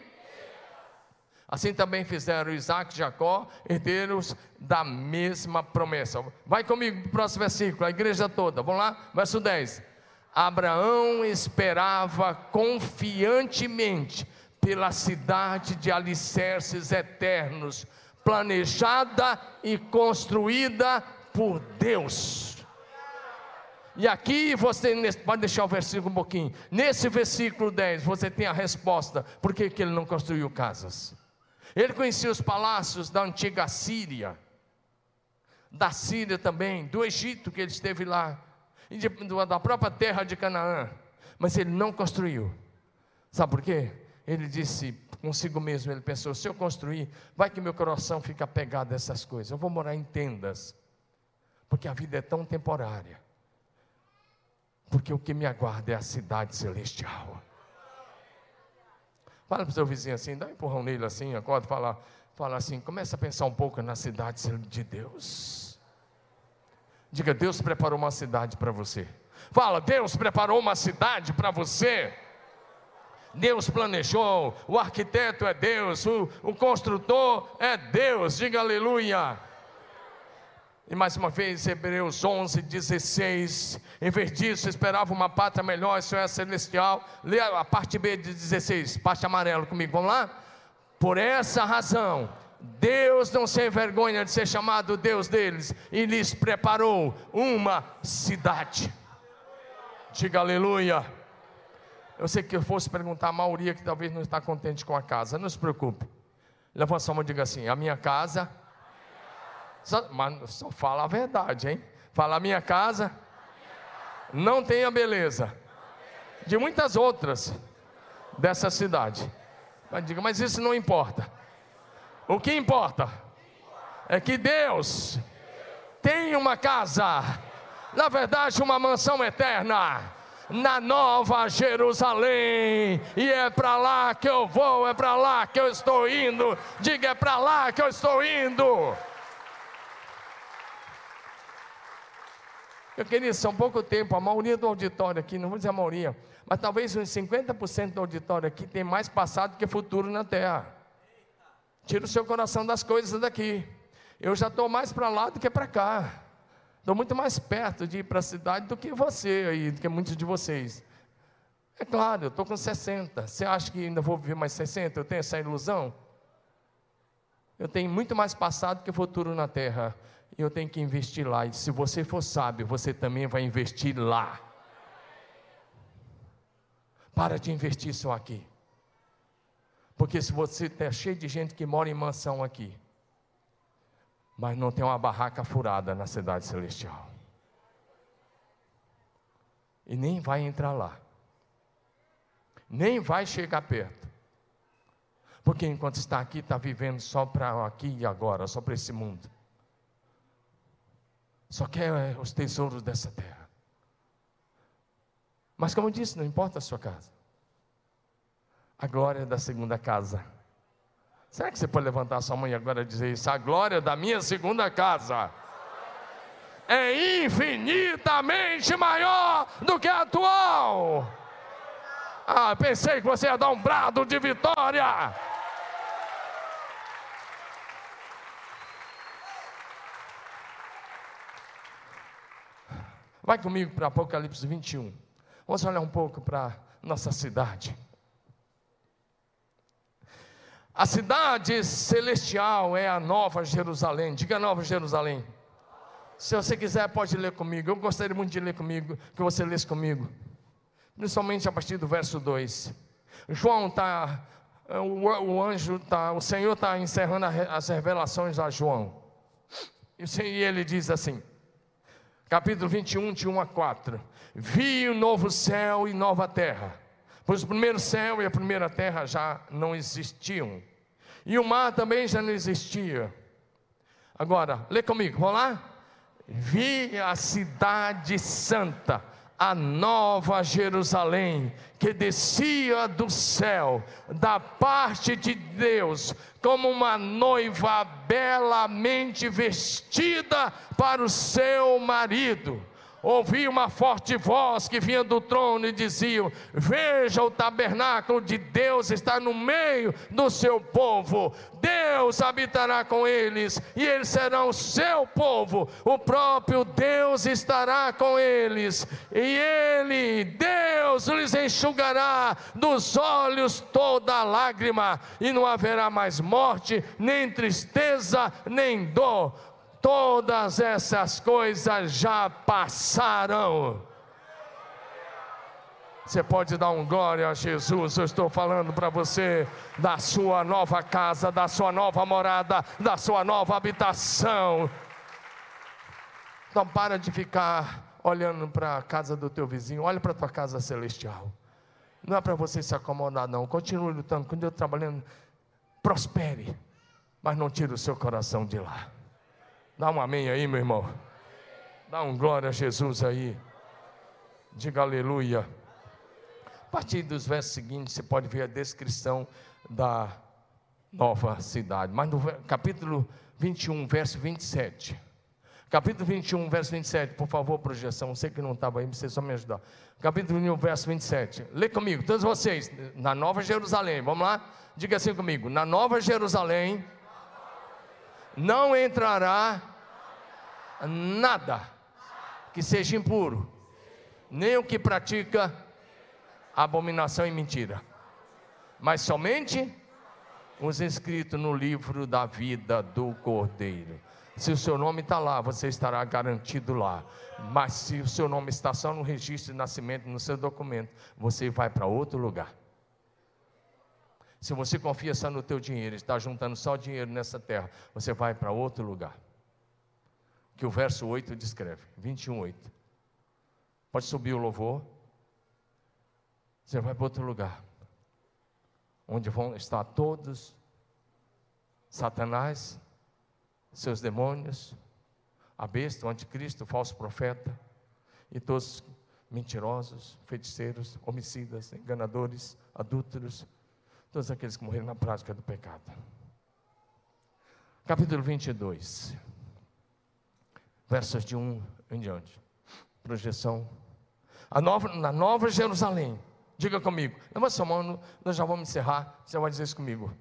Assim também fizeram Isaac e Jacó, herdeiros da mesma promessa. Vai comigo, próximo versículo, a igreja toda. Vamos lá, verso 10. Abraão esperava confiantemente pela cidade de alicerces eternos, planejada e construída por Deus. E aqui você pode deixar o versículo um pouquinho. Nesse versículo 10 você tem a resposta por que, que ele não construiu casas. Ele conhecia os palácios da antiga Síria, da Síria também, do Egito que ele esteve lá, e de, da própria terra de Canaã, mas ele não construiu. Sabe por quê? Ele disse: consigo mesmo, ele pensou: se eu construir, vai que meu coração fica pegado a essas coisas. Eu vou morar em tendas, porque a vida é tão temporária. Porque o que me aguarda é a cidade celestial. Fala para o seu vizinho assim, dá um empurrão nele assim, acorda, fala, fala assim, começa a pensar um pouco na cidade de Deus. Diga, Deus preparou uma cidade para você. Fala, Deus preparou uma cidade para você. Deus planejou, o arquiteto é Deus, o, o construtor é Deus, diga aleluia. E mais uma vez, Hebreus 11, 16. Em vez disso, esperava uma pátria melhor, isso é celestial. Lê a parte B de 16, parte amarela comigo, vamos lá? Por essa razão, Deus não se envergonha de ser chamado Deus deles e lhes preparou uma cidade. Diga aleluia. Eu sei que eu fosse perguntar a maioria que talvez não está contente com a casa, não se preocupe. Levanta sua mão e diga assim: a minha casa mas só fala a verdade, hein? Fala minha casa não tem a beleza de muitas outras dessa cidade. Mas diga, mas isso não importa. O que importa é que Deus tem uma casa, na verdade, uma mansão eterna na Nova Jerusalém, e é para lá que eu vou, é para lá que eu estou indo. Diga, é para lá que eu estou indo. Eu queria, são pouco tempo, a maioria do auditório aqui, não vou dizer a maioria, mas talvez uns 50% do auditório aqui tem mais passado que futuro na terra. Tira o seu coração das coisas daqui. Eu já estou mais para lá do que para cá. Estou muito mais perto de ir para a cidade do que você aí, do que muitos de vocês. É claro, eu estou com 60. Você acha que ainda vou viver mais 60? Eu tenho essa ilusão? Eu tenho muito mais passado que futuro na terra. Eu tenho que investir lá. E se você for sábio, você também vai investir lá. Para de investir só aqui. Porque se você está cheio de gente que mora em mansão aqui, mas não tem uma barraca furada na cidade celestial. E nem vai entrar lá. Nem vai chegar perto. Porque enquanto está aqui, está vivendo só para aqui e agora, só para esse mundo. Só quer é, os tesouros dessa terra. Mas como eu disse, não importa a sua casa. A glória da segunda casa. Será que você pode levantar sua mão e agora dizer isso? A glória da minha segunda casa é infinitamente maior do que a atual. Ah, pensei que você ia dar um brado de vitória. Vai comigo para Apocalipse 21. Vamos olhar um pouco para nossa cidade. A cidade celestial é a Nova Jerusalém. Diga Nova Jerusalém. Se você quiser, pode ler comigo. Eu gostaria muito de ler comigo, que você lesse comigo. Principalmente a partir do verso 2. João está, o, o, anjo está, o Senhor está encerrando as revelações a João. E ele diz assim: capítulo 21, de 1 a 4. Vi o novo céu e nova terra, pois o primeiro céu e a primeira terra já não existiam, e o mar também já não existia. Agora, lê comigo, vamos lá? Vi a cidade santa a nova Jerusalém, que descia do céu, da parte de Deus, como uma noiva belamente vestida para o seu marido ouvi uma forte voz que vinha do trono e dizia: Veja, o tabernáculo de Deus está no meio do seu povo. Deus habitará com eles e eles serão o seu povo. O próprio Deus estará com eles e ele, Deus, lhes enxugará dos olhos toda lágrima e não haverá mais morte, nem tristeza, nem dor todas essas coisas já passaram. Você pode dar um glória a Jesus. Eu estou falando para você da sua nova casa, da sua nova morada, da sua nova habitação. Então para de ficar olhando para a casa do teu vizinho, olha para a tua casa celestial. Não é para você se acomodar, não. Continue lutando, continue trabalhando. Prospere, mas não tire o seu coração de lá. Dá um amém aí, meu irmão. Dá um glória a Jesus aí. Diga aleluia. A partir dos versos seguintes, você pode ver a descrição da nova cidade. Mas no capítulo 21, verso 27. Capítulo 21, verso 27, por favor, projeção. Sei que não estava aí, você só me ajudar. Capítulo 21, verso 27. Lê comigo, todos vocês, na Nova Jerusalém. Vamos lá? Diga assim comigo: Na Nova Jerusalém não entrará nada que seja impuro, nem o que pratica abominação e mentira, mas somente os inscritos no livro da vida do Cordeiro. Se o seu nome está lá, você estará garantido lá. Mas se o seu nome está só no registro de nascimento, no seu documento, você vai para outro lugar. Se você confia só no teu dinheiro, está juntando só dinheiro nessa terra, você vai para outro lugar. Que o verso 8 descreve, 21, 8. Pode subir o louvor. Você vai para outro lugar. Onde vão estar todos Satanás, seus demônios, a besta, o anticristo, o falso profeta, e todos mentirosos, feiticeiros, homicidas, enganadores, adúlteros, todos aqueles que morreram na prática do pecado. Capítulo 22, versos de 1 em diante. Projeção. A nova, na Nova Jerusalém, diga comigo, levanta sua mão, nós já vamos encerrar, você vai dizer isso comigo.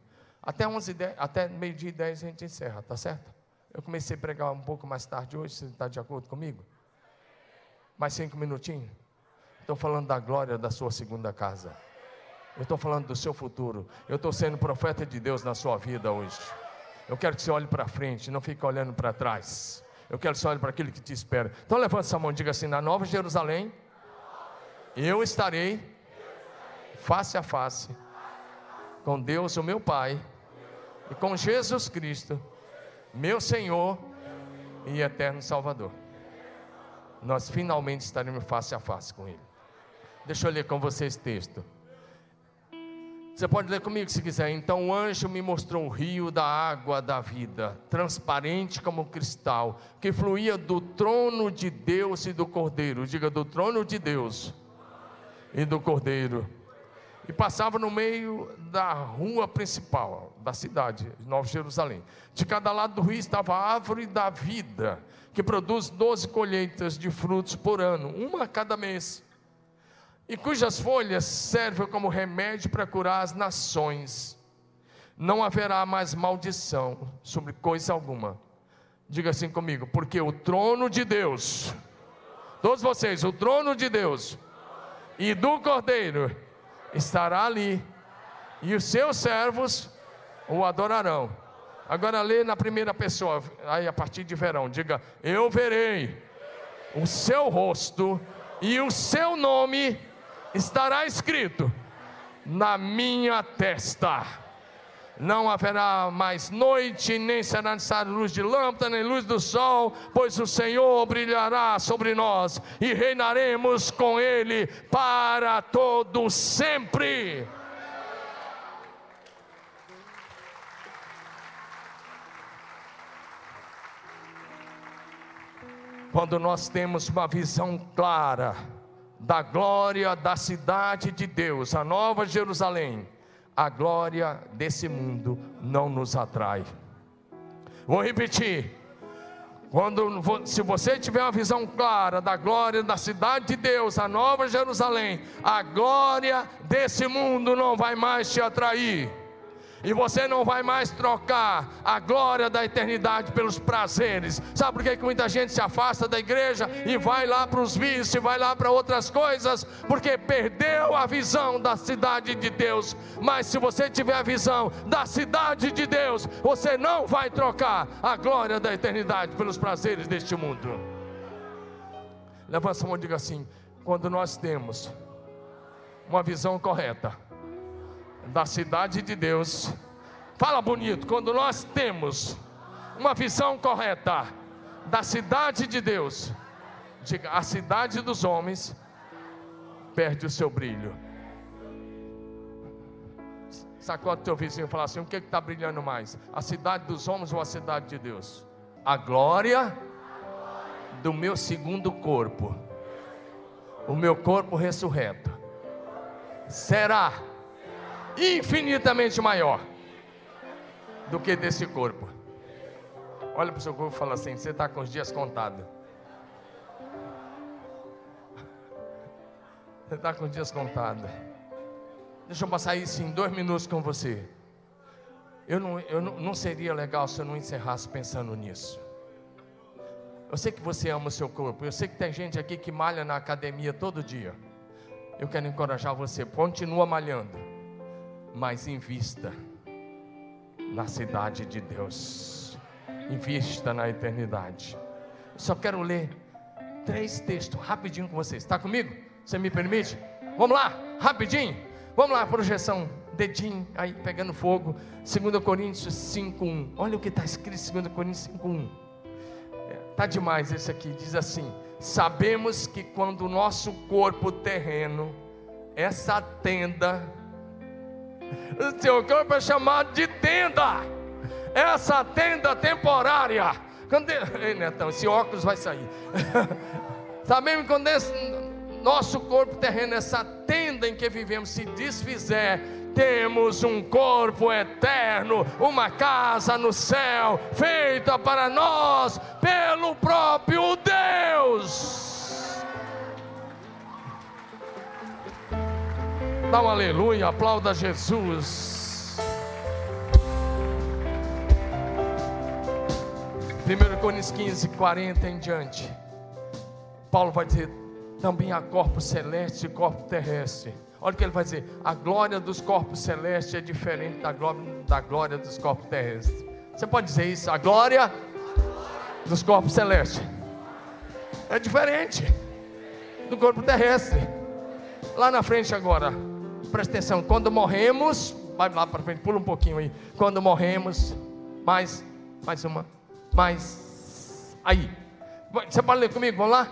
Até, 11, 10, até meio-dia e 10 a gente encerra, tá certo? Eu comecei a pregar um pouco mais tarde hoje, você está de acordo comigo? Mais cinco minutinhos? Estou falando da glória da sua segunda casa. Eu estou falando do seu futuro. Eu estou sendo profeta de Deus na sua vida hoje. Eu quero que você olhe para frente, não fique olhando para trás. Eu quero que você olhe para aquilo que te espera. Então levante essa mão e diga assim: na Nova Jerusalém, eu estarei face a face com Deus, o meu Pai, e com Jesus Cristo, meu Senhor e eterno Salvador. Nós finalmente estaremos face a face com Ele. Deixa eu ler com vocês texto. Você pode ler comigo se quiser. Então o anjo me mostrou o rio da água da vida, transparente como cristal, que fluía do trono de Deus e do Cordeiro. Diga do trono de Deus e do Cordeiro. E passava no meio da rua principal da cidade, Nova Jerusalém. De cada lado do rio estava a árvore da vida, que produz doze colheitas de frutos por ano, uma a cada mês e cujas folhas servem como remédio para curar as nações. Não haverá mais maldição sobre coisa alguma. Diga assim comigo, porque o trono de Deus, todos vocês, o trono de Deus e do Cordeiro estará ali, e os seus servos o adorarão. Agora lê na primeira pessoa, aí a partir de verão, diga: Eu verei o seu rosto e o seu nome estará escrito na minha testa. Não haverá mais noite, nem será necessária luz de lâmpada, nem luz do sol, pois o Senhor brilhará sobre nós e reinaremos com Ele para todo sempre. Quando nós temos uma visão clara, da glória da cidade de Deus, a nova Jerusalém, a glória desse mundo não nos atrai. Vou repetir. Quando, se você tiver uma visão clara da glória da cidade de Deus, a nova Jerusalém, a glória desse mundo não vai mais te atrair e você não vai mais trocar a glória da eternidade pelos prazeres. Sabe por que, muita gente se afasta da igreja e vai lá para os vícios, vai lá para outras coisas? Porque perdeu a visão da cidade de Deus. Mas se você tiver a visão da cidade de Deus, você não vai trocar a glória da eternidade pelos prazeres deste mundo. Levanta a mão e diga assim: quando nós temos uma visão correta, da cidade de Deus. Fala bonito, quando nós temos uma visão correta da cidade de Deus, diga, a cidade dos homens perde o seu brilho. Sacode teu vizinho e fala assim: o que está brilhando mais? A cidade dos homens ou a cidade de Deus? A glória do meu segundo corpo, o meu corpo ressurreto, será infinitamente maior do que desse corpo. Olha para o seu corpo e fala assim: você está com os dias contados. Você está com os dias contados. Deixa eu passar isso em dois minutos com você. Eu não, eu não, não seria legal se eu não encerrasse pensando nisso. Eu sei que você ama o seu corpo. Eu sei que tem gente aqui que malha na academia todo dia. Eu quero encorajar você. Continua malhando. Mas invista na cidade de Deus. Invista na eternidade. Só quero ler três textos rapidinho com vocês. Está comigo? Você me permite? Vamos lá, rapidinho. Vamos lá, projeção. Dedinho aí pegando fogo. 2 Coríntios 5:1. Olha o que está escrito em 2 Coríntios 5:1. Tá demais esse aqui, diz assim: Sabemos que quando o nosso corpo terreno, essa tenda, o seu corpo é chamado de tenda, essa tenda temporária. Quando, ei, Netão, esse óculos vai sair. Sabemos quando esse nosso corpo terreno, essa tenda em que vivemos, se desfizer, temos um corpo eterno, uma casa no céu, feita para nós pelo próprio Deus. Dá um aleluia, aplauda Jesus. 1 Coríntios 15, 40 em diante. Paulo vai dizer: também há corpo celeste e corpo terrestre Olha o que ele vai dizer: a glória dos corpos celestes é diferente da glória, da glória dos corpos terrestres. Você pode dizer isso? A glória dos corpos celestes é diferente do corpo terrestre. Lá na frente agora, presta atenção: quando morremos, vai lá para frente, pula um pouquinho aí. Quando morremos, mais, mais uma, mais, aí. Você pode ler comigo? Vamos lá?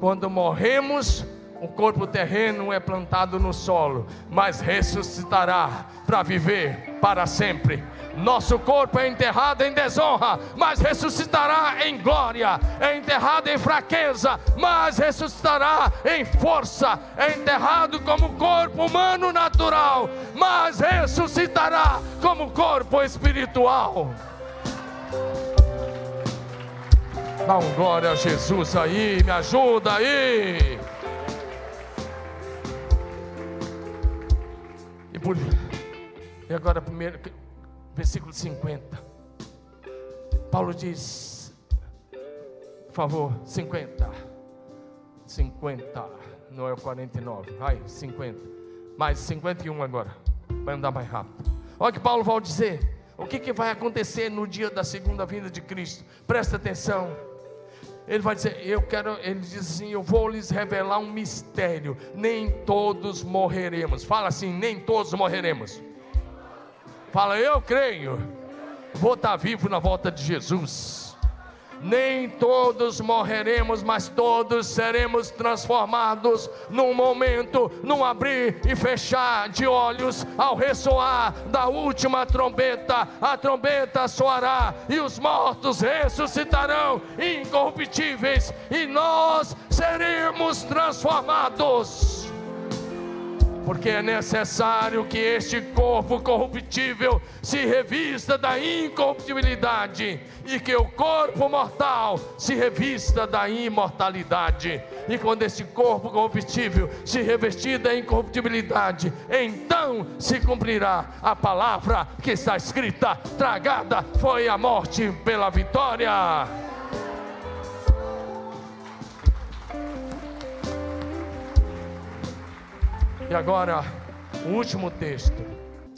Quando morremos, o corpo terreno é plantado no solo, mas ressuscitará para viver para sempre. Nosso corpo é enterrado em desonra, mas ressuscitará em glória. É enterrado em fraqueza, mas ressuscitará em força. É enterrado como corpo humano natural, mas ressuscitará como corpo espiritual. Dá um glória a Jesus aí, me ajuda aí. por. E agora, primeiro, versículo 50. Paulo diz, por favor, 50. 50, não é o 49. Ai, 50. Mais 51 agora. Vai andar mais rápido. Olha o que Paulo vai dizer. O que, que vai acontecer no dia da segunda vinda de Cristo? Presta atenção. Ele vai dizer, eu quero, ele diz assim, eu vou lhes revelar um mistério. Nem todos morreremos. Fala assim, nem todos morreremos. Fala, eu creio. Vou estar vivo na volta de Jesus. Nem todos morreremos, mas todos seremos transformados num momento, num abrir e fechar de olhos, ao ressoar da última trombeta, a trombeta soará e os mortos ressuscitarão incorruptíveis e nós seremos transformados porque é necessário que este corpo corruptível se revista da incorruptibilidade e que o corpo mortal se revista da imortalidade. E quando este corpo corruptível se revestir da incorruptibilidade, então se cumprirá a palavra que está escrita: tragada foi a morte pela vitória. E agora, o último texto.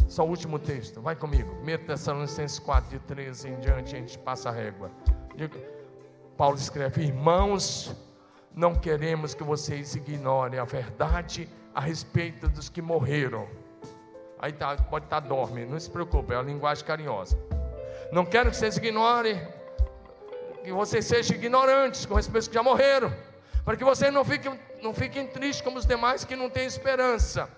Só o último texto. Vai comigo. 1 Tessalonicenses 4, de 13 em diante, a gente passa a régua. Paulo escreve: Irmãos, não queremos que vocês ignorem a verdade a respeito dos que morreram. Aí tá, pode estar tá dorme, não se preocupe, é uma linguagem carinhosa. Não quero que vocês ignorem, que vocês sejam ignorantes com respeito aos que já morreram para que vocês não fiquem, não fiquem tristes como os demais que não têm esperança.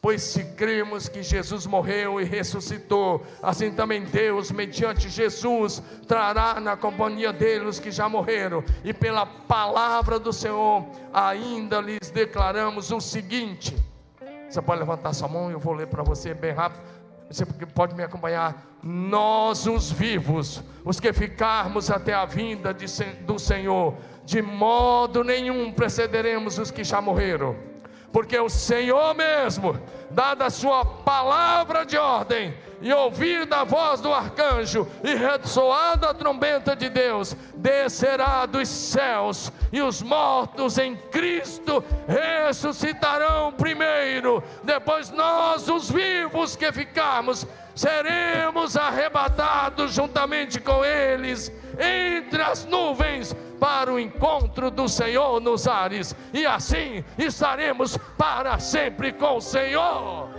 Pois se cremos que Jesus morreu e ressuscitou, assim também Deus, mediante Jesus, trará na companhia deles que já morreram. E pela palavra do Senhor, ainda lhes declaramos o seguinte: você pode levantar sua mão, eu vou ler para você bem rápido. Você pode me acompanhar. Nós, os vivos, os que ficarmos até a vinda de, do Senhor, de modo nenhum precederemos os que já morreram, porque o Senhor mesmo dada a sua palavra de ordem, e ouvir da voz do arcanjo, e ressoada a trombeta de Deus, descerá dos céus, e os mortos em Cristo ressuscitarão primeiro, depois nós, os vivos que ficarmos, seremos arrebatados juntamente com eles entre as nuvens para o encontro do Senhor nos ares, e assim estaremos para sempre com o Senhor.